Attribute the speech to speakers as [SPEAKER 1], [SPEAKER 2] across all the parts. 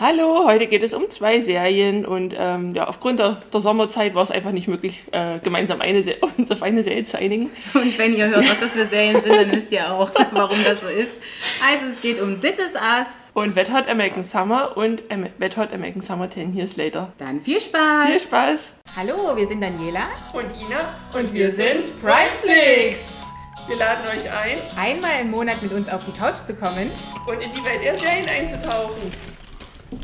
[SPEAKER 1] Hallo, heute geht es um zwei Serien und ähm, ja, aufgrund der, der, Sommerzeit war es einfach nicht möglich, äh, gemeinsam eine uns auf eine Serie zu einigen.
[SPEAKER 2] Und wenn ihr hört, was das für Serien sind, dann wisst ihr auch, warum das so ist. Also es geht um This Is Us.
[SPEAKER 1] Und Wet Hot American Summer und ähm, Wet Hot American Summer 10 Years Later.
[SPEAKER 2] Dann viel Spaß.
[SPEAKER 1] Viel Spaß.
[SPEAKER 2] Hallo, wir sind Daniela.
[SPEAKER 1] Und Ina. Und wir sind Primeflix. Wir laden euch ein,
[SPEAKER 2] einmal im Monat mit uns auf die Couch zu kommen
[SPEAKER 1] und in die Welt der Serien einzutauchen.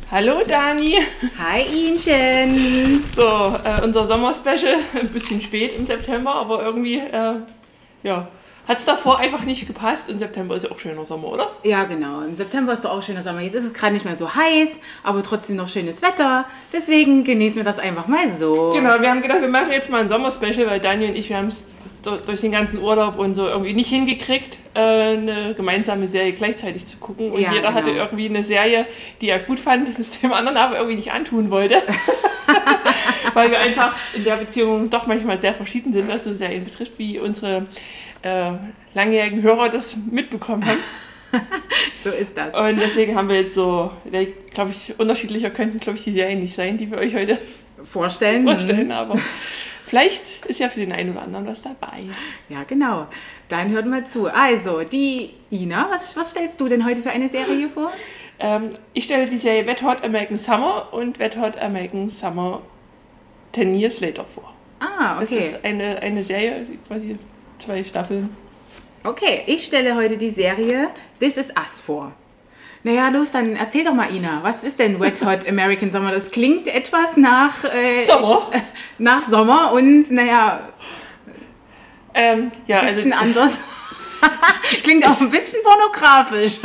[SPEAKER 1] Hallo Dani.
[SPEAKER 2] Hi Inchen.
[SPEAKER 1] So, äh, unser Sommerspecial, ein bisschen spät im September, aber irgendwie, äh, ja, hat es davor einfach nicht gepasst und September ist ja auch schöner Sommer, oder?
[SPEAKER 2] Ja, genau. Im September ist doch auch schöner Sommer. Jetzt ist es gerade nicht mehr so heiß, aber trotzdem noch schönes Wetter. Deswegen genießen wir das einfach mal so.
[SPEAKER 1] Genau, wir haben gedacht, wir machen jetzt mal ein Sommerspecial, weil Dani und ich, wir haben es durch den ganzen Urlaub und so irgendwie nicht hingekriegt, äh, eine gemeinsame Serie gleichzeitig zu gucken. Und ja, jeder genau. hatte irgendwie eine Serie, die er gut fand, das dem anderen aber irgendwie nicht antun wollte. Weil wir einfach in der Beziehung doch manchmal sehr verschieden sind, was so Serien betrifft, wie unsere äh, langjährigen Hörer das mitbekommen haben.
[SPEAKER 2] so ist das.
[SPEAKER 1] Und deswegen haben wir jetzt so, glaube ich, unterschiedlicher könnten, glaube ich, die Serien nicht sein, die wir euch heute
[SPEAKER 2] vorstellen.
[SPEAKER 1] vorstellen aber Vielleicht ist ja für den einen oder anderen was dabei.
[SPEAKER 2] Ja, genau. Dann hört mal zu. Also, die Ina, was, was stellst du denn heute für eine Serie vor?
[SPEAKER 1] Ähm, ich stelle die Serie Wet Hot American Summer und Wet Hot American Summer 10 Years Later vor.
[SPEAKER 2] Ah, okay.
[SPEAKER 1] Das ist eine, eine Serie, quasi zwei Staffeln.
[SPEAKER 2] Okay, ich stelle heute die Serie This Is Us vor. Naja, los, dann erzähl doch mal, Ina, was ist denn Wet Hot American Summer? Das klingt etwas nach
[SPEAKER 1] äh, Sommer.
[SPEAKER 2] Ich, äh, nach Sommer und naja,
[SPEAKER 1] ähm, ja,
[SPEAKER 2] ein bisschen also, anders. klingt auch ein bisschen pornografisch.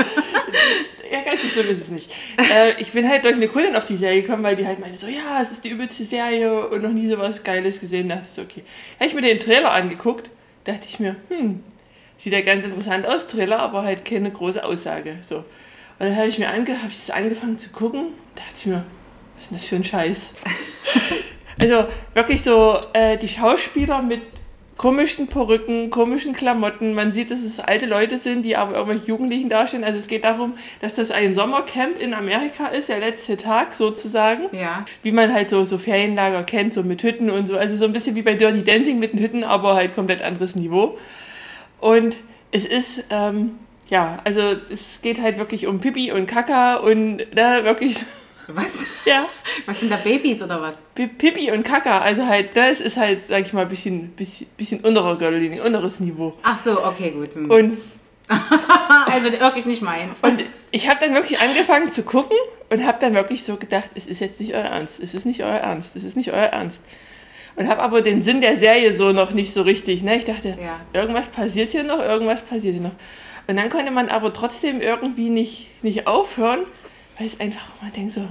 [SPEAKER 1] ja, ganz so schlimm ist es nicht. Äh, ich bin halt durch eine Kundin auf die Serie gekommen, weil die halt meinte so, ja, es ist die übelste Serie und noch nie so was Geiles gesehen. Da dachte ich so, okay. Habe ich mir den Trailer angeguckt, dachte ich mir, hm, sieht ja ganz interessant aus, Trailer, aber halt keine große Aussage. So. Und dann habe ich mir ange hab ich das angefangen zu gucken, da dachte ich mir, was ist denn das für ein Scheiß? also wirklich so äh, die Schauspieler mit komischen Perücken, komischen Klamotten. Man sieht, dass es alte Leute sind, die aber irgendwelche Jugendlichen darstellen. Also es geht darum, dass das ein Sommercamp in Amerika ist, der letzte Tag sozusagen.
[SPEAKER 2] Ja.
[SPEAKER 1] Wie man halt so, so Ferienlager kennt, so mit Hütten und so. Also so ein bisschen wie bei Dirty Dancing mit den Hütten, aber halt komplett anderes Niveau. Und es ist ähm, ja, also es geht halt wirklich um Pipi und Kaka und ne, wirklich.
[SPEAKER 2] Was?
[SPEAKER 1] Ja.
[SPEAKER 2] Was sind da Babys oder was?
[SPEAKER 1] Pipi und Kaka, also halt, das ist halt, sag ich mal, ein bisschen, bisschen, bisschen unterer Gürtellinie, unteres Niveau.
[SPEAKER 2] Ach so, okay, gut. Hm.
[SPEAKER 1] Und.
[SPEAKER 2] also wirklich nicht meins.
[SPEAKER 1] Und ich habe dann wirklich angefangen zu gucken und habe dann wirklich so gedacht, es ist jetzt nicht euer Ernst, es ist nicht euer Ernst, es ist nicht euer Ernst. Und habe aber den Sinn der Serie so noch nicht so richtig. Ne? Ich dachte, ja. irgendwas passiert hier noch, irgendwas passiert hier noch. Und dann konnte man aber trotzdem irgendwie nicht, nicht aufhören, weil es einfach, man denkt so,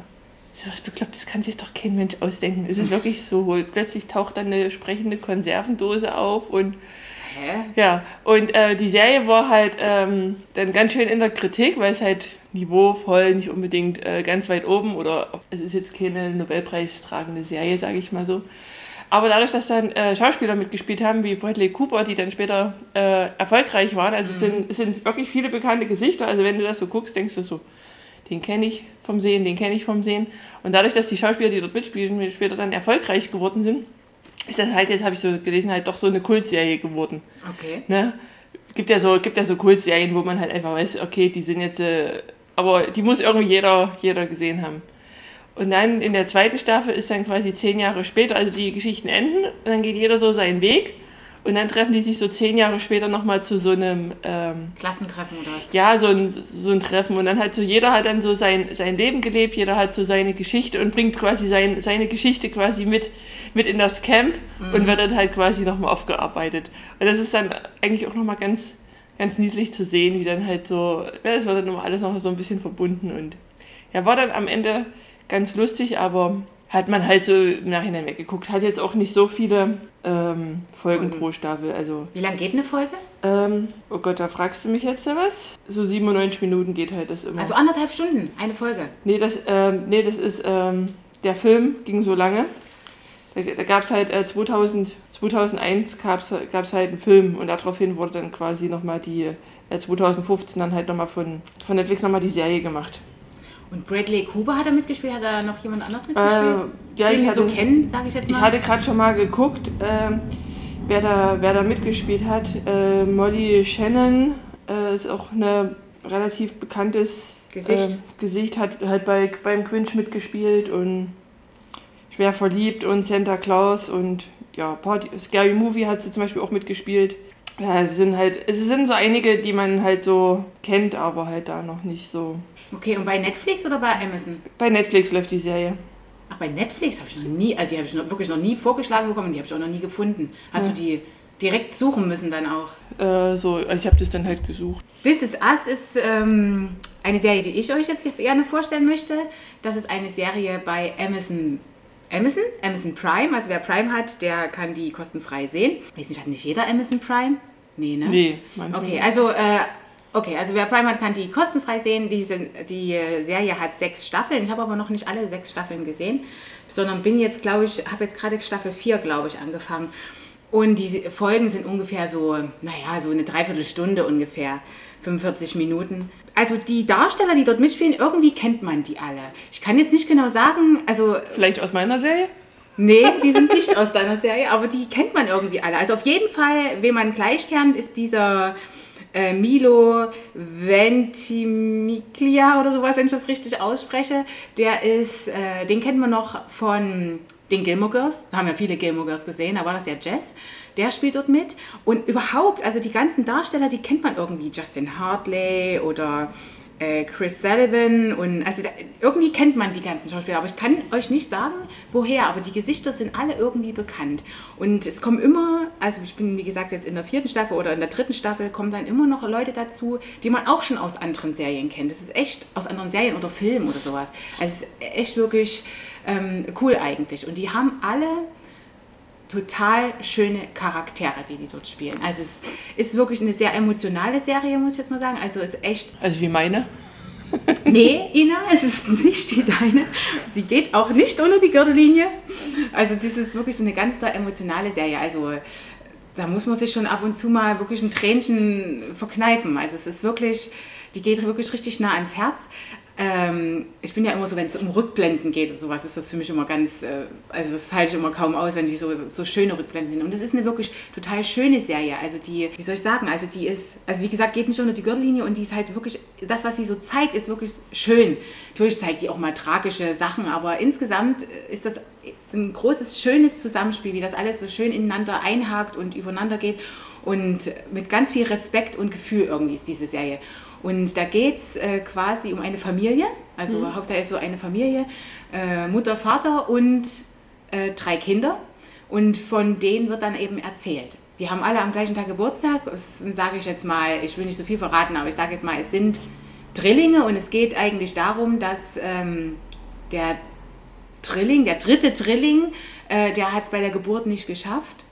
[SPEAKER 1] so was bekloppt, das kann sich doch kein Mensch ausdenken. Es ist wirklich so, plötzlich taucht dann eine sprechende Konservendose auf und
[SPEAKER 2] Hä?
[SPEAKER 1] Ja, und äh, die Serie war halt ähm, dann ganz schön in der Kritik, weil es halt niveauvoll nicht unbedingt äh, ganz weit oben oder es ist jetzt keine Nobelpreistragende Serie, sage ich mal so. Aber dadurch, dass dann äh, Schauspieler mitgespielt haben, wie Bradley Cooper, die dann später äh, erfolgreich waren, also mhm. es, sind, es sind wirklich viele bekannte Gesichter. Also wenn du das so guckst, denkst du so, den kenne ich vom Sehen, den kenne ich vom Sehen. Und dadurch, dass die Schauspieler, die dort mitspielen, später dann erfolgreich geworden sind, ist das halt, jetzt habe ich so gelesen, halt doch so eine Kultserie geworden.
[SPEAKER 2] Okay.
[SPEAKER 1] Ne? Gibt ja so, gibt ja so Kultserien, wo man halt einfach weiß, okay, die sind jetzt, äh, aber die muss irgendwie jeder, jeder gesehen haben. Und dann in der zweiten Staffel ist dann quasi zehn Jahre später, also die Geschichten enden, und dann geht jeder so seinen Weg. Und dann treffen die sich so zehn Jahre später nochmal zu so einem
[SPEAKER 2] ähm, Klassentreffen oder was?
[SPEAKER 1] Ja, so ein, so ein Treffen. Und dann hat so jeder hat dann so sein, sein Leben gelebt, jeder hat so seine Geschichte und bringt quasi sein, seine Geschichte quasi mit, mit in das Camp mhm. und wird dann halt quasi nochmal aufgearbeitet. Und das ist dann eigentlich auch nochmal ganz, ganz niedlich zu sehen, wie dann halt so, ja, das wird dann nochmal alles noch so ein bisschen verbunden und ja, war dann am Ende ganz lustig, aber hat man halt so im Nachhinein weggeguckt. Hat jetzt auch nicht so viele ähm, Folgen mhm. pro Staffel. Also,
[SPEAKER 2] Wie lange geht eine Folge?
[SPEAKER 1] Ähm, oh Gott, da fragst du mich jetzt ja was? So 97 Minuten geht halt das immer.
[SPEAKER 2] Also anderthalb Stunden, eine Folge?
[SPEAKER 1] Nee, das, ähm, nee, das ist, ähm, der Film ging so lange. Da, da gab es halt äh, 2000, 2001 gab es halt einen Film und daraufhin wurde dann quasi nochmal die, äh, 2015 dann halt nochmal von, von Netflix nochmal die Serie gemacht.
[SPEAKER 2] Und Bradley Cooper hat er mitgespielt? Hat da noch jemand anders mitgespielt?
[SPEAKER 1] Äh, ja,
[SPEAKER 2] den
[SPEAKER 1] ich
[SPEAKER 2] wir so
[SPEAKER 1] hatte-
[SPEAKER 2] kennen, sage ich jetzt mal.
[SPEAKER 1] Ich hatte gerade schon mal geguckt, ähm, wer, da, wer da mitgespielt hat. Äh, Molly Shannon äh, ist auch eine relativ bekanntes
[SPEAKER 2] Gesicht.
[SPEAKER 1] äh, Gesicht, hat halt bei, beim Quinch mitgespielt und Schwer verliebt und Santa Claus und ja, Party, Scary Movie hat sie zum Beispiel auch mitgespielt. Ja, es sind halt, es sind so einige, die man halt so kennt, aber halt da noch nicht so.
[SPEAKER 2] Okay, und bei Netflix oder bei Amazon?
[SPEAKER 1] Bei Netflix läuft die Serie.
[SPEAKER 2] Ach, bei Netflix habe ich noch nie, also die habe ich noch, wirklich noch nie vorgeschlagen bekommen die habe ich auch noch nie gefunden. Hast du die direkt suchen müssen dann auch?
[SPEAKER 1] Äh, so, also ich habe das dann halt gesucht.
[SPEAKER 2] This Is Us ist ähm, eine Serie, die ich euch jetzt gerne vorstellen möchte. Das ist eine Serie bei Amazon. Amazon? Amazon Prime. Also wer Prime hat, der kann die kostenfrei sehen. Weiß nicht, hat nicht jeder Amazon Prime? Nee, ne?
[SPEAKER 1] Nee, manchmal.
[SPEAKER 2] Okay, also, äh, okay, also wer Prime hat, kann die kostenfrei sehen. Die, sind, die äh, Serie hat sechs Staffeln. Ich habe aber noch nicht alle sechs Staffeln gesehen, sondern bin jetzt, glaube ich, habe jetzt gerade Staffel 4, glaube ich, angefangen. Und die Folgen sind ungefähr so, naja, so eine Dreiviertelstunde ungefähr, 45 Minuten. Also die Darsteller, die dort mitspielen, irgendwie kennt man die alle. Ich kann jetzt nicht genau sagen, also
[SPEAKER 1] Vielleicht aus meiner Serie?
[SPEAKER 2] Nee, die sind nicht aus deiner Serie, aber die kennt man irgendwie alle. Also auf jeden Fall, wen man gleich kennt, ist dieser äh, Milo Ventimiglia oder sowas, wenn ich das richtig ausspreche. Der ist, äh, den kennt man noch von den Gilmore Girls. Da haben ja viele Gilmore Girls gesehen, da war das ja Jess. Der spielt dort mit. Und überhaupt, also die ganzen Darsteller, die kennt man irgendwie. Justin Hartley oder äh, Chris Sullivan und also da, irgendwie kennt man die ganzen Schauspieler, aber ich kann euch nicht sagen, woher, aber die Gesichter sind alle irgendwie bekannt. Und es kommen immer, also ich bin wie gesagt jetzt in der vierten Staffel oder in der dritten Staffel, kommen dann immer noch Leute dazu, die man auch schon aus anderen Serien kennt. Das ist echt aus anderen Serien oder Filmen oder sowas. Also es ist echt wirklich ähm, cool eigentlich. Und die haben alle total schöne Charaktere, die die dort spielen. Also es ist wirklich eine sehr emotionale Serie, muss ich jetzt mal sagen. Also es ist echt
[SPEAKER 1] Also wie meine.
[SPEAKER 2] Nee, Ina, es ist nicht die deine. Sie geht auch nicht unter die Gürtellinie. Also das ist wirklich so eine ganz toll emotionale Serie. Also da muss man sich schon ab und zu mal wirklich ein Tränchen verkneifen. Also es ist wirklich, die geht wirklich richtig nah ans Herz. Ähm, ich bin ja immer so, wenn es um Rückblenden geht oder sowas, ist das für mich immer ganz, äh, also das halte ich immer kaum aus, wenn die so, so schöne Rückblenden sind. Und das ist eine wirklich total schöne Serie. Also die, wie soll ich sagen, also die ist, also wie gesagt, geht nicht unter die Gürtellinie und die ist halt wirklich, das, was sie so zeigt, ist wirklich schön. Natürlich zeigt die auch mal tragische Sachen, aber insgesamt ist das ein großes, schönes Zusammenspiel, wie das alles so schön ineinander einhakt und übereinander geht. Und mit ganz viel Respekt und Gefühl irgendwie ist diese Serie. Und da geht es äh, quasi um eine Familie, also mhm. Hauptteil ist so eine Familie, äh, Mutter, Vater und äh, drei Kinder. Und von denen wird dann eben erzählt. Die haben alle am gleichen Tag Geburtstag. Das sage ich jetzt mal, ich will nicht so viel verraten, aber ich sage jetzt mal, es sind Drillinge und es geht eigentlich darum, dass ähm, der Drilling, der dritte Drilling, äh, der hat es bei der Geburt nicht geschafft.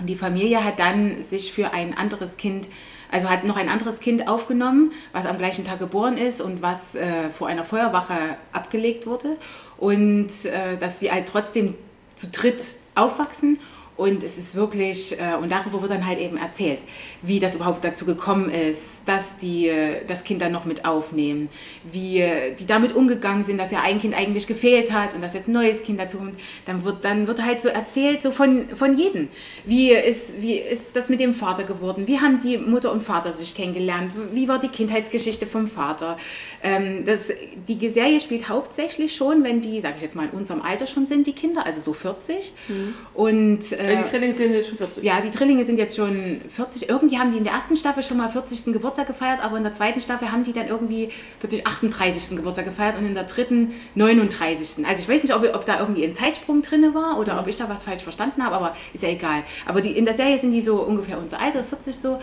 [SPEAKER 2] Und die Familie hat dann sich für ein anderes Kind, also hat noch ein anderes Kind aufgenommen, was am gleichen Tag geboren ist und was äh, vor einer Feuerwache abgelegt wurde. Und äh, dass sie halt trotzdem zu dritt aufwachsen. Und es ist wirklich, äh, und darüber wird dann halt eben erzählt, wie das überhaupt dazu gekommen ist, dass die äh, das Kind dann noch mit aufnehmen, wie äh, die damit umgegangen sind, dass ja ein Kind eigentlich gefehlt hat und dass jetzt ein neues Kind dazu kommt. Dann wird, dann wird halt so erzählt, so von, von jedem. Wie ist, wie ist das mit dem Vater geworden? Wie haben die Mutter und Vater sich kennengelernt? Wie war die Kindheitsgeschichte vom Vater? Ähm, das, die Serie spielt hauptsächlich schon, wenn die, sage ich jetzt mal, in unserem Alter schon sind, die Kinder, also so 40.
[SPEAKER 1] Mhm.
[SPEAKER 2] Und äh,
[SPEAKER 1] Also die Drillinge sind jetzt schon 40.
[SPEAKER 2] ja, die Drillinge sind jetzt schon 40. Irgendwie haben die in der ersten Staffel schon mal 40. Geburtstag gefeiert, aber in der zweiten Staffel haben die dann irgendwie plötzlich 38. Geburtstag gefeiert und in der dritten 39. Also ich weiß nicht, ob, ob da irgendwie ein Zeitsprung drin war oder ob ich da was falsch verstanden habe, aber ist ja egal. Aber die, in der Serie sind die so ungefähr unser Alter, 40 so.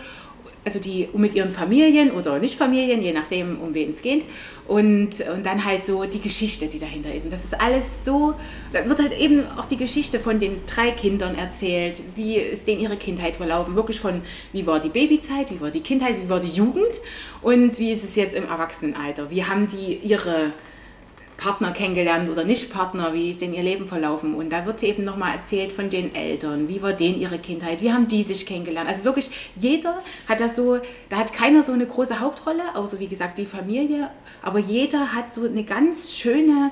[SPEAKER 2] Also die mit ihren Familien oder nicht Familien, je nachdem, um wen es geht. Und, und dann halt so die Geschichte, die dahinter ist. Und das ist alles so, da wird halt eben auch die Geschichte von den drei Kindern erzählt. Wie ist denen ihre Kindheit verlaufen? Wirklich von, wie war die Babyzeit, wie war die Kindheit, wie war die Jugend und wie ist es jetzt im Erwachsenenalter? Wie haben die ihre Partner kennengelernt oder nicht Partner, wie ist denn ihr Leben verlaufen. Und da wird eben nochmal erzählt von den Eltern, wie war denen ihre Kindheit, wie haben die sich kennengelernt. Also wirklich jeder hat das so, da hat keiner so eine große Hauptrolle, außer wie gesagt die Familie, aber jeder hat so eine ganz schöne,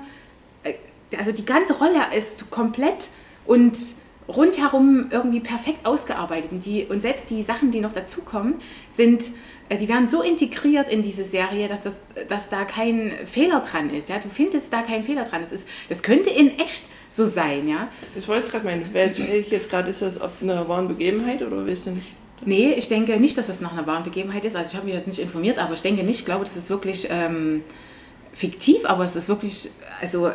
[SPEAKER 2] äh, also die ganze Rolle ist komplett und rundherum irgendwie perfekt ausgearbeitet. Und, die, und selbst die Sachen, die noch dazukommen, sind die werden so integriert in diese Serie, dass, das, dass da kein Fehler dran ist. Ja? Du findest da keinen Fehler dran. Das, ist, das könnte in echt so sein. Ja?
[SPEAKER 1] Das wollte ich gerade meinen. Wer jetzt, jetzt gerade ist das ob eine wahren Begebenheit oder willst du nicht?
[SPEAKER 2] Nee, ich denke nicht, dass das nach einer wahren Begebenheit ist. Also ich habe mich jetzt nicht informiert, aber ich denke nicht. Ich glaube, das ist wirklich ähm, fiktiv, aber es ist wirklich, also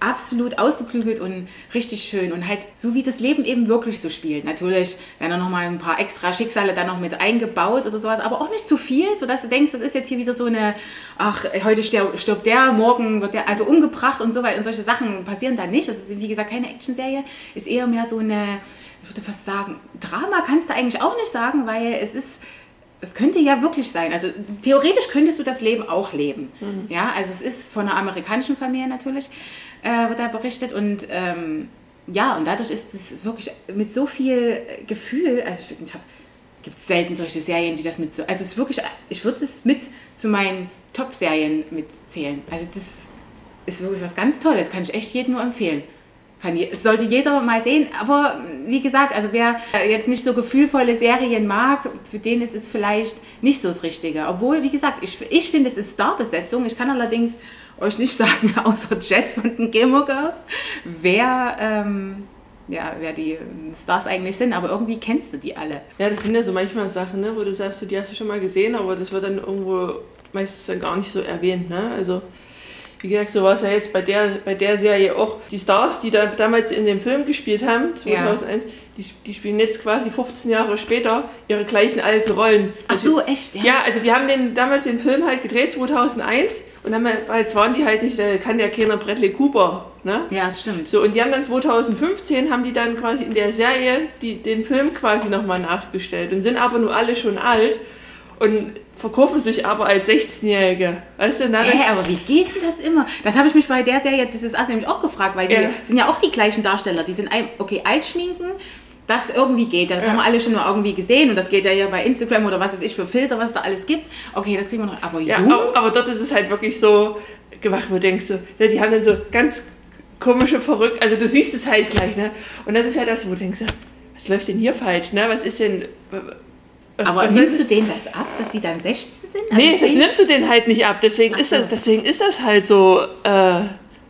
[SPEAKER 2] absolut ausgeklügelt und richtig schön und halt so wie das Leben eben wirklich so spielt. Natürlich werden da nochmal ein paar extra Schicksale da noch mit eingebaut oder sowas, aber auch nicht zu viel, sodass du denkst, das ist jetzt hier wieder so eine, ach, heute stirbt der, morgen wird der also umgebracht und so weiter und solche Sachen passieren da nicht. Das ist wie gesagt keine Actionserie, ist eher mehr so eine, ich würde fast sagen, Drama kannst du eigentlich auch nicht sagen, weil es ist das könnte ja wirklich sein. Also theoretisch könntest du das Leben auch leben. Mhm. Ja, also es ist von einer amerikanischen Familie natürlich äh, wird da berichtet und ähm, ja, und dadurch ist es wirklich mit so viel Gefühl, also ich weiß nicht, gibt es selten solche Serien, die das mit so, also es ist wirklich, ich würde es mit zu meinen Top-Serien mitzählen. Also das ist wirklich was ganz Tolles, kann ich echt jedem nur empfehlen. Kann, sollte jeder mal sehen, aber wie gesagt, also wer jetzt nicht so gefühlvolle Serien mag, für den ist es vielleicht nicht so das Richtige. Obwohl, wie gesagt, ich, ich finde, es ist Starbesetzung. Ich kann allerdings euch nicht sagen, außer Jess von den Gamer Girls, wer, ähm, ja, wer die Stars eigentlich sind, aber irgendwie kennst du die alle.
[SPEAKER 1] Ja, das sind ja so manchmal Sachen, ne, wo du sagst, die hast du schon mal gesehen, aber das wird dann irgendwo meistens dann gar nicht so erwähnt. Ne? Also wie gesagt, so war es ja jetzt bei der, bei der Serie auch. Die Stars, die da damals in dem Film gespielt haben, 2001, ja. die, die spielen jetzt quasi 15 Jahre später ihre gleichen alten Rollen.
[SPEAKER 2] Ach so, echt?
[SPEAKER 1] Ja, ja also die haben den, damals den Film halt gedreht, 2001. Und dann jetzt waren die halt nicht, da kann ja keiner Bradley Cooper, ne?
[SPEAKER 2] Ja, das stimmt.
[SPEAKER 1] So, und die haben dann 2015, haben die dann quasi in der Serie die, den Film quasi nochmal nachgestellt und sind aber nur alle schon alt und verkaufen sich aber als 16-Jährige. Weißt du,
[SPEAKER 2] Hä, aber wie geht denn das immer? Das habe ich mich bei der Serie, das ist also nämlich auch gefragt, weil die ja. sind ja auch die gleichen Darsteller. Die sind, okay, alt schminken, das irgendwie geht. Das ja. haben wir alle schon mal irgendwie gesehen und das geht ja hier bei Instagram oder was weiß ich für Filter, was es da alles gibt. Okay, das kriegen wir noch. Aber,
[SPEAKER 1] ja, aber, aber dort ist es halt wirklich so gemacht, wo du denkst, so, ja, die haben dann so ganz komische Verrückt, also du siehst es halt gleich, ne? Und das ist ja das, wo du denkst, was läuft denn hier falsch, ne? Was ist denn
[SPEAKER 2] aber Was nimmst du denen das ab, dass die dann 16 sind?
[SPEAKER 1] Also nee, das nimmst du denen halt nicht ab. Deswegen, so. ist, das, deswegen ist das halt so, äh,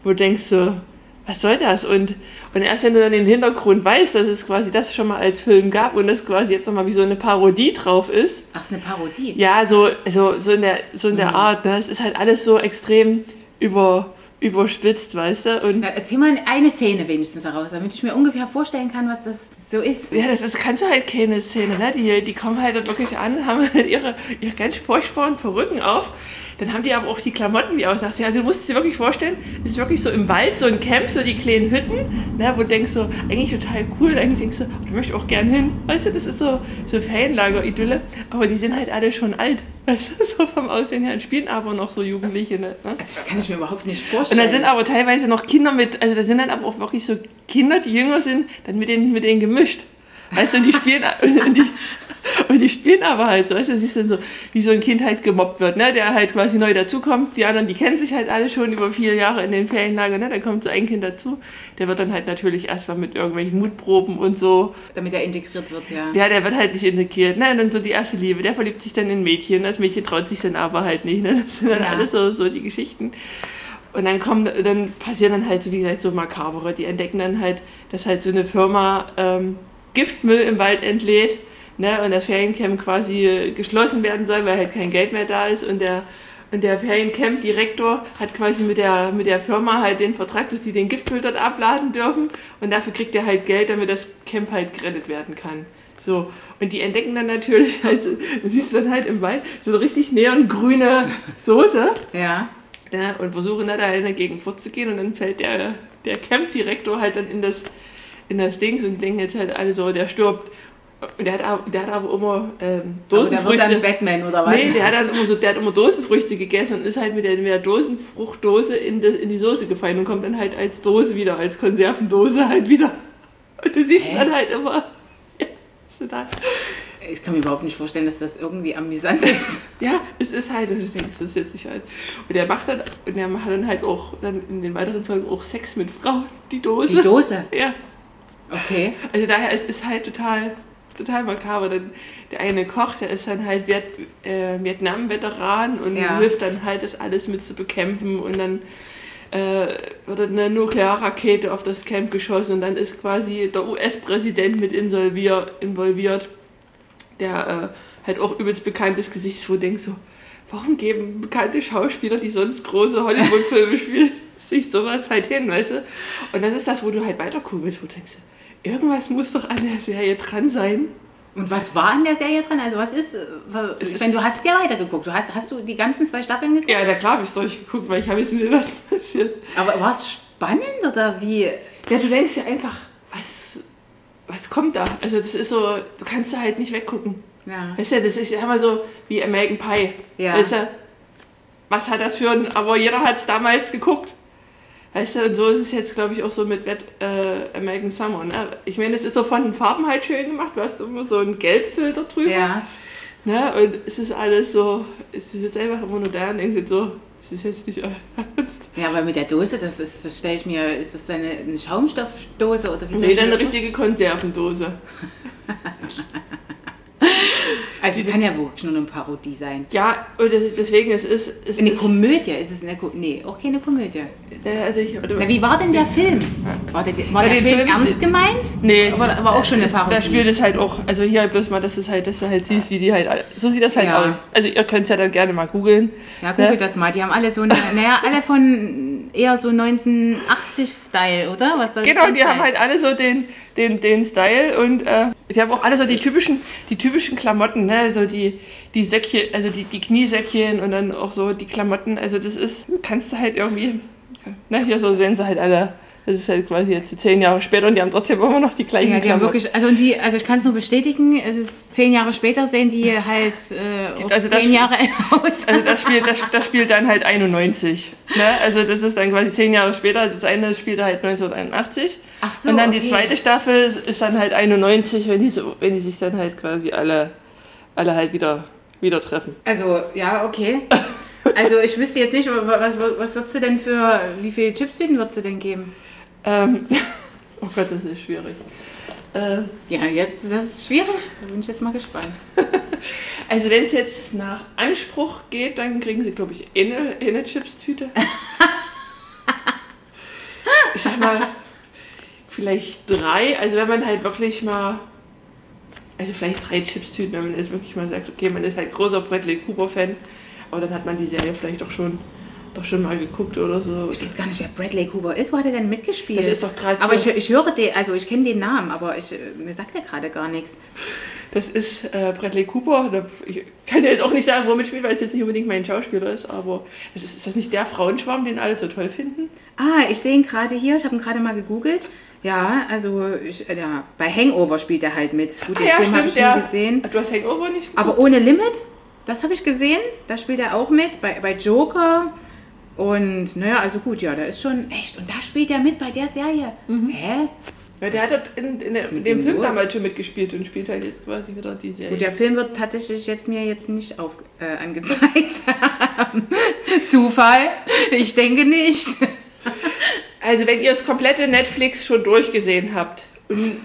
[SPEAKER 1] wo du denkst so, was soll das? Und, und erst wenn du dann den Hintergrund weißt, dass es quasi das schon mal als Film gab und das quasi jetzt nochmal wie so eine Parodie drauf ist.
[SPEAKER 2] Ach, ist eine Parodie?
[SPEAKER 1] Ja, so, so, so in der, so in der mhm. Art. Ne? Es ist halt alles so extrem über überspitzt, weißt du? Und
[SPEAKER 2] Na, erzähl mal eine Szene wenigstens daraus, damit ich mir ungefähr vorstellen kann, was das so ist.
[SPEAKER 1] Ja, das ist, kannst du halt keine Szene, ne? Die, die kommen halt wirklich an, haben halt ihre, ihre ganz furchtbaren Perücken auf. Dann haben die aber auch die Klamotten wie aus. Also du musst dir wirklich vorstellen, es ist wirklich so im Wald, so ein Camp, so die kleinen Hütten, ne, wo du denkst so, eigentlich total cool, eigentlich denkst du, oh, da möchte ich auch gern hin. Weißt du, das ist so, so Ferienlager-Idylle. Aber die sind halt alle schon alt. Weißt du, so vom Aussehen her. Und spielen aber noch so Jugendliche. Ne?
[SPEAKER 2] Das kann ich mir überhaupt nicht vorstellen.
[SPEAKER 1] Und dann sind aber teilweise noch Kinder mit, also da sind dann aber auch wirklich so Kinder, die jünger sind, dann mit denen, mit denen gemischt. Weißt du, und die spielen, und die, und die spielen aber halt so, weißt du, siehst dann so, wie so ein Kind halt gemobbt wird, ne? der halt quasi neu dazukommt. Die anderen, die kennen sich halt alle schon über viele Jahre in den Ferienlager, ne? dann kommt so ein Kind dazu. Der wird dann halt natürlich erstmal mit irgendwelchen Mutproben und so.
[SPEAKER 2] Damit er integriert wird, ja.
[SPEAKER 1] Ja, der wird halt nicht integriert. Ne? Und dann so die erste Liebe, der verliebt sich dann in Mädchen, das Mädchen traut sich dann aber halt nicht. Ne? Das sind dann ja. alles so, so die Geschichten. Und dann kommen, dann passieren dann halt so, wie gesagt, so makabere. Die entdecken dann halt, dass halt so eine Firma ähm, Giftmüll im Wald entlädt ne, und das Feriencamp quasi geschlossen werden soll, weil halt kein Geld mehr da ist und der und der Feriencamp-Direktor hat quasi mit der, mit der Firma halt den Vertrag, dass sie den Giftmüll dort abladen dürfen. Und dafür kriegt er halt Geld, damit das Camp halt gerettet werden kann. So. Und die entdecken dann natürlich, siehst du dann halt im Wald, so eine richtig neongrüne Soße.
[SPEAKER 2] Ja.
[SPEAKER 1] ja und versuchen dann da dagegen vorzugehen. Und dann fällt der, der Camp-Direktor halt dann in das, in das Ding und die denken jetzt halt alle so, der stirbt. Und der hat, aber- der hat aber immer ähm,
[SPEAKER 2] Aber der wird
[SPEAKER 1] Dosenfrüchte.
[SPEAKER 2] dann Batman oder was?
[SPEAKER 1] Nee, der hat dann immer so, der hat immer Dosenfrüchte gegessen und ist halt mit der, mit der Dosenfruchtdose in, die- in die Soße gefallen und kommt dann halt als Dose wieder, als Konservendose halt wieder. Und du siehst
[SPEAKER 2] Hä?
[SPEAKER 1] dann halt immer. Ja, total.
[SPEAKER 2] Ich kann mir überhaupt nicht vorstellen, dass das irgendwie amüsant ist.
[SPEAKER 1] Ja, es ist halt, und du denkst, das ist jetzt nicht halt. Und der macht dann, und der macht dann halt auch dann in den weiteren Folgen auch Sex mit Frauen, die Dose.
[SPEAKER 2] Die Dose.
[SPEAKER 1] Ja.
[SPEAKER 2] Okay.
[SPEAKER 1] Also daher es ist halt total, total makaber. Denn der eine Koch, der ist dann halt Viet, äh, Vietnam-Veteran und
[SPEAKER 2] Ja.
[SPEAKER 1] hilft dann halt, das alles mit zu bekämpfen und dann äh, wird eine Nuklearrakete auf das Camp geschossen und dann ist quasi der US-Präsident mit involviert, der äh, halt auch übelst bekanntes Gesicht ist, wo du denkst so, warum geben bekannte Schauspieler, die sonst große Hollywood-Filme spielen, sich sowas halt hin, weißt du? Und das ist das, wo du halt weiter gucken willst, wo du denkst, irgendwas muss doch an der Serie dran sein.
[SPEAKER 2] Und was war an der Serie dran? Also was ist, was, ich meine, du hast ja weitergeguckt. Du hast, hast du die ganzen zwei Staffeln geguckt?
[SPEAKER 1] Ja, na klar habe ich es durchgeguckt, weil ich habe wissen was passiert.
[SPEAKER 2] Aber war es spannend oder wie?
[SPEAKER 1] Ja, du denkst ja einfach, was, was kommt da? Also das ist so, du kannst da halt nicht weggucken.
[SPEAKER 2] Ja.
[SPEAKER 1] Weißt du, das ist ja immer so wie American Pie.
[SPEAKER 2] Ja.
[SPEAKER 1] Weißt du, was hat das für ein, aber jeder hat es damals geguckt. Weißt du, und so ist es jetzt, glaube ich, auch so mit Wet, äh, American Summer. Ne? Ich meine, es ist so von den Farben halt schön gemacht. Du hast immer so einen Gelbfilter drüber.
[SPEAKER 2] Ja.
[SPEAKER 1] Ne? Und es ist alles so, es ist jetzt einfach immer nur da und denkt so, es ist jetzt nicht euer Ernst.
[SPEAKER 2] Ja, aber mit der Dose, das ist, das stelle ich mir, ist das eine, eine Schaumstoffdose oder wie soll
[SPEAKER 1] Nee, dann eine richtige Konservendose.
[SPEAKER 2] Also es kann ja wirklich nur eine Parodie sein.
[SPEAKER 1] Ja, und deswegen, es ist. Es
[SPEAKER 2] Eine
[SPEAKER 1] ist
[SPEAKER 2] Komödie, ist es eine Ko Nee, auch keine Komödie.
[SPEAKER 1] also ich.
[SPEAKER 2] Na, wie war denn der Film? War der, war der Film,
[SPEAKER 1] Filmen-
[SPEAKER 2] ernst gemeint?
[SPEAKER 1] Nee.
[SPEAKER 2] Aber, aber auch schon eine Parodie.
[SPEAKER 1] Da spielt es halt auch, also hier bloß mal, dass, es halt, dass du halt siehst, wie die halt, so sieht das halt
[SPEAKER 2] Ja.
[SPEAKER 1] aus. Also ihr könnt es ja dann gerne mal googeln.
[SPEAKER 2] ja, googelt
[SPEAKER 1] Ja.
[SPEAKER 2] das mal. Die haben alle so, eine, naja, alle von eher so 1980-Style, oder? Was soll
[SPEAKER 1] Genau, die haben halt alle so den, den, den Style und äh, die haben auch alle so die typischen, die typischen Klamotten, ne? So die, die Söckchen, also die, die Kniesöckchen und dann auch so die Klamotten. Also das ist, kannst du halt irgendwie, ne, hier so sehen sie halt alle. Das ist halt quasi jetzt zehn Jahre später und die haben trotzdem immer noch die gleichen
[SPEAKER 2] Ja, die haben wirklich, also, und die, also ich kann es nur bestätigen, es ist zehn Jahre später sehen die halt äh,
[SPEAKER 1] also
[SPEAKER 2] zehn Jahre aus.
[SPEAKER 1] Also das spielt, das, das spielt dann halt 91. Ne? Also das ist dann quasi zehn Jahre später. Also das eine spielt halt 1981.
[SPEAKER 2] Ach so,
[SPEAKER 1] und dann die
[SPEAKER 2] okay.
[SPEAKER 1] zweite Staffel ist dann halt 91, wenn die, so, wenn die sich dann halt quasi alle, alle halt wieder, wieder treffen.
[SPEAKER 2] Also, ja, okay. Also ich wüsste jetzt nicht, was, was, was würdest du denn für, wie viele Chipstüten würdest du denn geben?
[SPEAKER 1] Ähm, oh Gott, das ist schwierig. Äh,
[SPEAKER 2] Ja, jetzt, das ist schwierig. Da bin ich jetzt mal gespannt.
[SPEAKER 1] also wenn es jetzt nach Anspruch geht, dann kriegen sie, glaube ich, eine, eine Chipstüte. ich sag mal, vielleicht drei. Also wenn man halt wirklich mal, also vielleicht drei Chipstüten, wenn man jetzt wirklich mal sagt, okay, man ist halt großer Bradley Cooper-Fan, aber dann hat man die Serie vielleicht doch schon, doch schon mal geguckt oder so.
[SPEAKER 2] Ich weiß gar nicht, wer Bradley Cooper ist. Wo hat er denn mitgespielt?
[SPEAKER 1] Das ist doch gerade
[SPEAKER 2] Aber
[SPEAKER 1] so-
[SPEAKER 2] ich, ich höre den, also ich kenne den Namen, aber ich, mir sagt er gerade gar nichts.
[SPEAKER 1] Das ist äh, Bradley Cooper. Ich kann ja jetzt auch nicht sagen, wo er mitspielt, weil es jetzt nicht unbedingt mein Schauspieler ist, aber ist, ist das nicht der Frauenschwarm, den alle so toll finden?
[SPEAKER 2] Ah, ich sehe ihn gerade hier. Ich habe ihn gerade mal gegoogelt. Ja, also ich, äh, ja, bei Hangover spielt er halt mit. Gut,
[SPEAKER 1] Ah,
[SPEAKER 2] den
[SPEAKER 1] ja,
[SPEAKER 2] Film habe ich
[SPEAKER 1] der.
[SPEAKER 2] nie gesehen.
[SPEAKER 1] Du hast Hangover nicht geguckt?
[SPEAKER 2] Aber ohne Limit, das habe ich gesehen. Da spielt er auch mit. Bei, bei Joker. Und naja, also gut, ja, da ist schon echt. Und da spielt er mit bei der Serie.
[SPEAKER 1] Mhm.
[SPEAKER 2] Hä?
[SPEAKER 1] Ja, der hat dort in, in,
[SPEAKER 2] mit
[SPEAKER 1] dem
[SPEAKER 2] dem
[SPEAKER 1] Film
[SPEAKER 2] los?
[SPEAKER 1] damals schon mitgespielt und spielt halt jetzt quasi wieder die Serie.
[SPEAKER 2] Gut, der Film wird tatsächlich jetzt mir jetzt nicht auf, äh, angezeigt. Zufall? Ich denke nicht.
[SPEAKER 1] Also wenn ihr das komplette Netflix schon durchgesehen habt und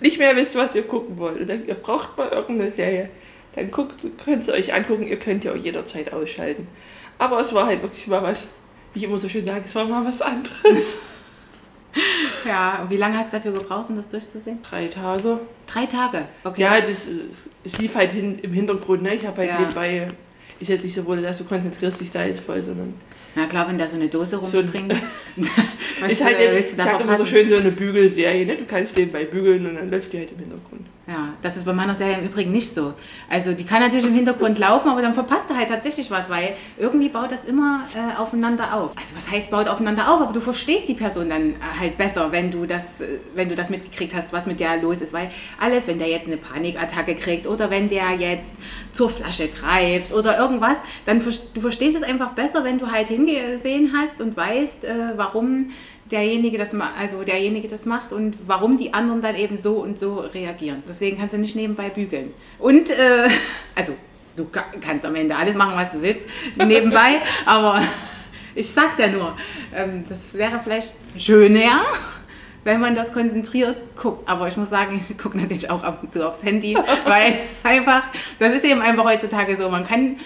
[SPEAKER 1] nicht mehr wisst, was ihr gucken wollt und dann, ihr braucht mal irgendeine Serie, dann guckt, könnt ihr euch angucken, ihr könnt ja auch jederzeit ausschalten. Aber es war halt wirklich mal was, wie ich immer so schön sage, es war mal was anderes.
[SPEAKER 2] Ja, und wie lange hast du dafür gebraucht, um das durchzusehen?
[SPEAKER 1] Drei Tage.
[SPEAKER 2] Drei Tage. Okay.
[SPEAKER 1] Ja, das, es, lief halt hin, im Hintergrund, ne? Ich habe halt
[SPEAKER 2] Ja.
[SPEAKER 1] nebenbei, ist jetzt nicht so, wohl, dass du konzentrierst dich da jetzt voll, sondern
[SPEAKER 2] Na klar, wenn da so eine Dose
[SPEAKER 1] So
[SPEAKER 2] rumspringt. was
[SPEAKER 1] ist halt
[SPEAKER 2] äh,
[SPEAKER 1] jetzt,
[SPEAKER 2] willst
[SPEAKER 1] ich sag immer so schön, so eine Bügelserie, ne? Du kannst nebenbei bügeln und dann läuft die halt im Hintergrund.
[SPEAKER 2] Ja, das ist bei meiner Serie im Übrigen nicht so. Also die kann natürlich im Hintergrund laufen, aber dann verpasst du halt tatsächlich was, weil irgendwie baut das immer äh, aufeinander auf. Also was heißt baut aufeinander auf, aber du verstehst die Person dann äh, halt besser, wenn du das, äh, wenn du das mitgekriegt hast, was mit der los ist. Weil alles, wenn der jetzt eine Panikattacke kriegt oder wenn der jetzt zur Flasche greift oder irgendwas, dann du verstehst es einfach besser, wenn du halt hingesehen hast und weißt, äh, warum derjenige das, also derjenige das macht und warum die anderen dann eben so und so reagieren. Deswegen kannst du nicht nebenbei bügeln. Und, äh, also du kannst am Ende alles machen, was du willst, nebenbei, aber ich sag's ja nur, ähm, das wäre vielleicht schöner, wenn man das konzentriert guckt. Aber ich muss sagen, ich gucke natürlich auch ab und zu aufs Handy, weil einfach, das ist eben einfach heutzutage so, man kann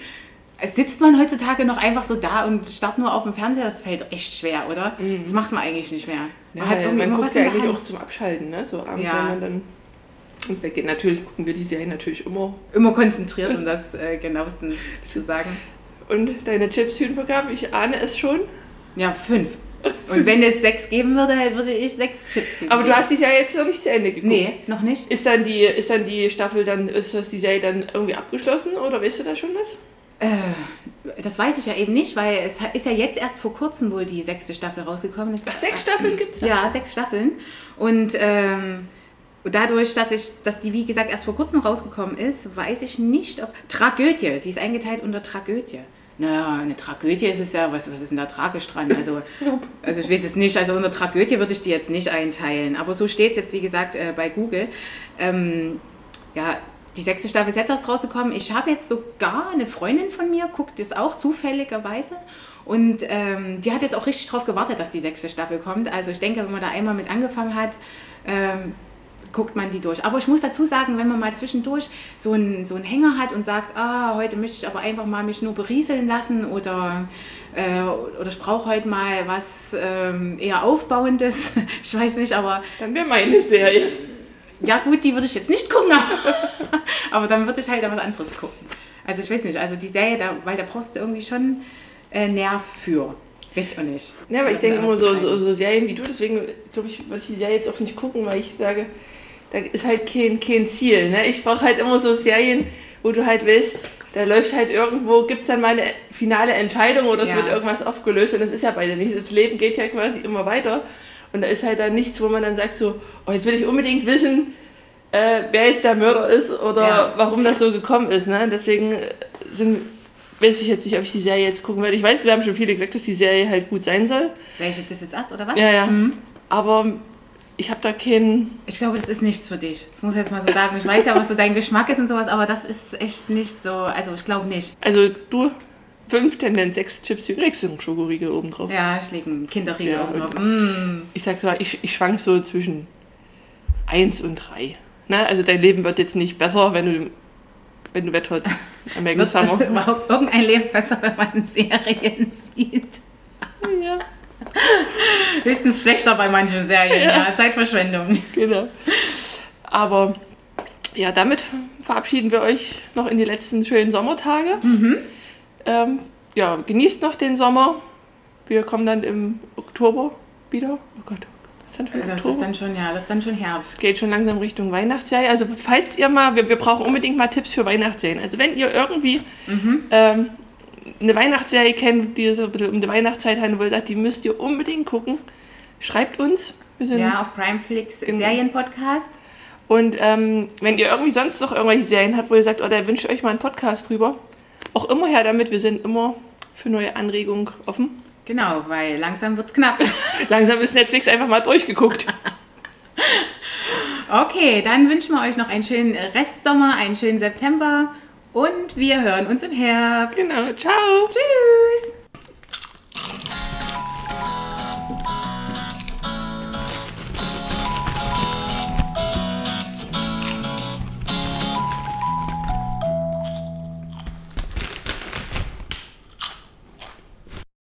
[SPEAKER 2] Sitzt man heutzutage noch einfach so da und starrt nur auf dem Fernseher? Das fällt echt schwer, oder? Mhm. Das macht man eigentlich nicht mehr.
[SPEAKER 1] Man, ja, hat irgendwie man guckt ja eigentlich auch zum Abschalten, ne? So abends, ja. wenn man dann und weggeht. Natürlich gucken wir die Serie natürlich immer.
[SPEAKER 2] Immer konzentriert, um das äh, genauestens zu sagen.
[SPEAKER 1] Und deine Chips-Hühnvergabe, ich ahne es schon.
[SPEAKER 2] Ja, fünf. Und wenn es sechs geben würde, würde ich sechs Chips
[SPEAKER 1] geben. Aber du hast dich ja jetzt noch nicht zu Ende geguckt.
[SPEAKER 2] Nee, noch nicht.
[SPEAKER 1] Ist dann die, ist dann die Staffel dann, ist das die Serie dann irgendwie abgeschlossen oder weißt du da schon was?
[SPEAKER 2] Äh, das weiß ich ja eben nicht, weil es ist ja jetzt erst vor kurzem wohl die sechste Staffel rausgekommen.
[SPEAKER 1] Ach, sechs Staffeln gibt es?
[SPEAKER 2] Ja, sechs Staffeln. Und ähm, dadurch, dass, ich, dass die, wie gesagt, erst vor kurzem rausgekommen ist, weiß ich nicht, ob... Tragödie, sie ist eingeteilt unter Tragödie. Naja, eine Tragödie ist es ja, was, was ist denn da tragisch dran? Also, also ich weiß es nicht, also unter Tragödie würde ich die jetzt nicht einteilen. Aber so steht es jetzt, wie gesagt, äh, bei Google. Ähm, ja, die sechste Staffel ist jetzt erst rausgekommen. Ich habe jetzt sogar eine Freundin von mir, guckt das auch zufälligerweise. Und ähm, die hat jetzt auch richtig drauf gewartet, dass die sechste Staffel kommt. Also ich denke, wenn man da einmal mit angefangen hat, ähm, guckt man die durch. Aber ich muss dazu sagen, wenn man mal zwischendurch so einen, so einen Hänger hat und sagt, ah, heute möchte ich aber einfach mal mich nur berieseln lassen oder, äh, oder ich brauche heute mal was ähm, eher Aufbauendes, ich weiß nicht, aber...
[SPEAKER 1] Dann wäre meine Serie.
[SPEAKER 2] Ja gut, die würde ich jetzt nicht gucken, aber dann würde ich halt was anderes gucken. Also ich weiß nicht, also die Serie, da, weil da brauchst du irgendwie schon äh, Nerv für. Weiß ich auch nicht.
[SPEAKER 1] Ja, aber ich denke immer so, so, so, Serien wie du, deswegen glaube ich, würde ich die Serie jetzt auch nicht gucken, weil ich sage, da ist halt kein, kein Ziel. Ne? Ich brauche halt immer so Serien, wo du halt willst, da läuft halt irgendwo, gibt es dann mal eine finale Entscheidung oder es ja. wird irgendwas aufgelöst und das ist ja beide nicht. Das Leben geht ja quasi immer weiter. Und da ist halt dann nichts, wo man dann sagt so, oh, jetzt will ich unbedingt wissen, äh, wer jetzt der Mörder ist oder ja. warum das so gekommen ist. Ne? Deswegen äh, sind, weiß ich jetzt nicht, ob ich die Serie jetzt gucken werde. Ich weiß, wir haben schon viele gesagt, dass die Serie halt gut sein soll.
[SPEAKER 2] Welche, das ist das oder was?
[SPEAKER 1] Ja, ja. Mhm. Aber ich habe da keinen...
[SPEAKER 2] Ich glaube, das ist nichts für dich. Das muss ich jetzt mal so sagen. Ich weiß ja, was so dein Geschmack ist und sowas, aber das ist echt nicht so, also ich glaube nicht.
[SPEAKER 1] Also du fünf, Tendenz sechs Chips, legst du einen Schokoriegel oben drauf.
[SPEAKER 2] Ja, ich lege einen Kinderriegel ja, oben drauf. Mm.
[SPEAKER 1] Ich sag so, ich, ich schwank so zwischen eins und drei. Ne? Also dein Leben wird jetzt nicht besser, wenn du, wenn du Wetthot
[SPEAKER 2] American Summer. überhaupt irgendein Leben besser, wenn man Serien sieht? Ja. Höchstens schlechter bei manchen Serien, ja. ja. Zeitverschwendung.
[SPEAKER 1] Genau. Aber ja, damit verabschieden wir euch noch in die letzten schönen Sommertage. Mhm. Ähm, ja, genießt noch den Sommer. Wir kommen dann im Oktober wieder. Oh Gott.
[SPEAKER 2] Das, ist dann, schon, ja, das ist dann schon Herbst.
[SPEAKER 1] Es geht schon langsam Richtung Weihnachtsjahr. Also falls ihr mal, wir, wir brauchen unbedingt mal Tipps für Weihnachtsserien. Also wenn ihr irgendwie mhm. ähm, eine Weihnachtsserie kennt, die so ein bisschen um die Weihnachtszeit handelt, wo ihr sagt, die müsst ihr unbedingt gucken, schreibt uns.
[SPEAKER 2] ja, auf Primeflix. Serienpodcast.
[SPEAKER 1] Und ähm, wenn ihr irgendwie sonst noch irgendwelche Serien habt, wo ihr sagt, oh, da wünsche ich euch mal einen Podcast drüber, auch immer her damit. Wir sind immer für neue Anregungen offen.
[SPEAKER 2] Genau, weil langsam wird es knapp.
[SPEAKER 1] langsam ist Netflix einfach mal durchgeguckt.
[SPEAKER 2] okay, dann wünschen wir euch noch einen schönen Restsommer, einen schönen September und wir hören uns im Herbst.
[SPEAKER 1] Genau, ciao.
[SPEAKER 2] Tschüss.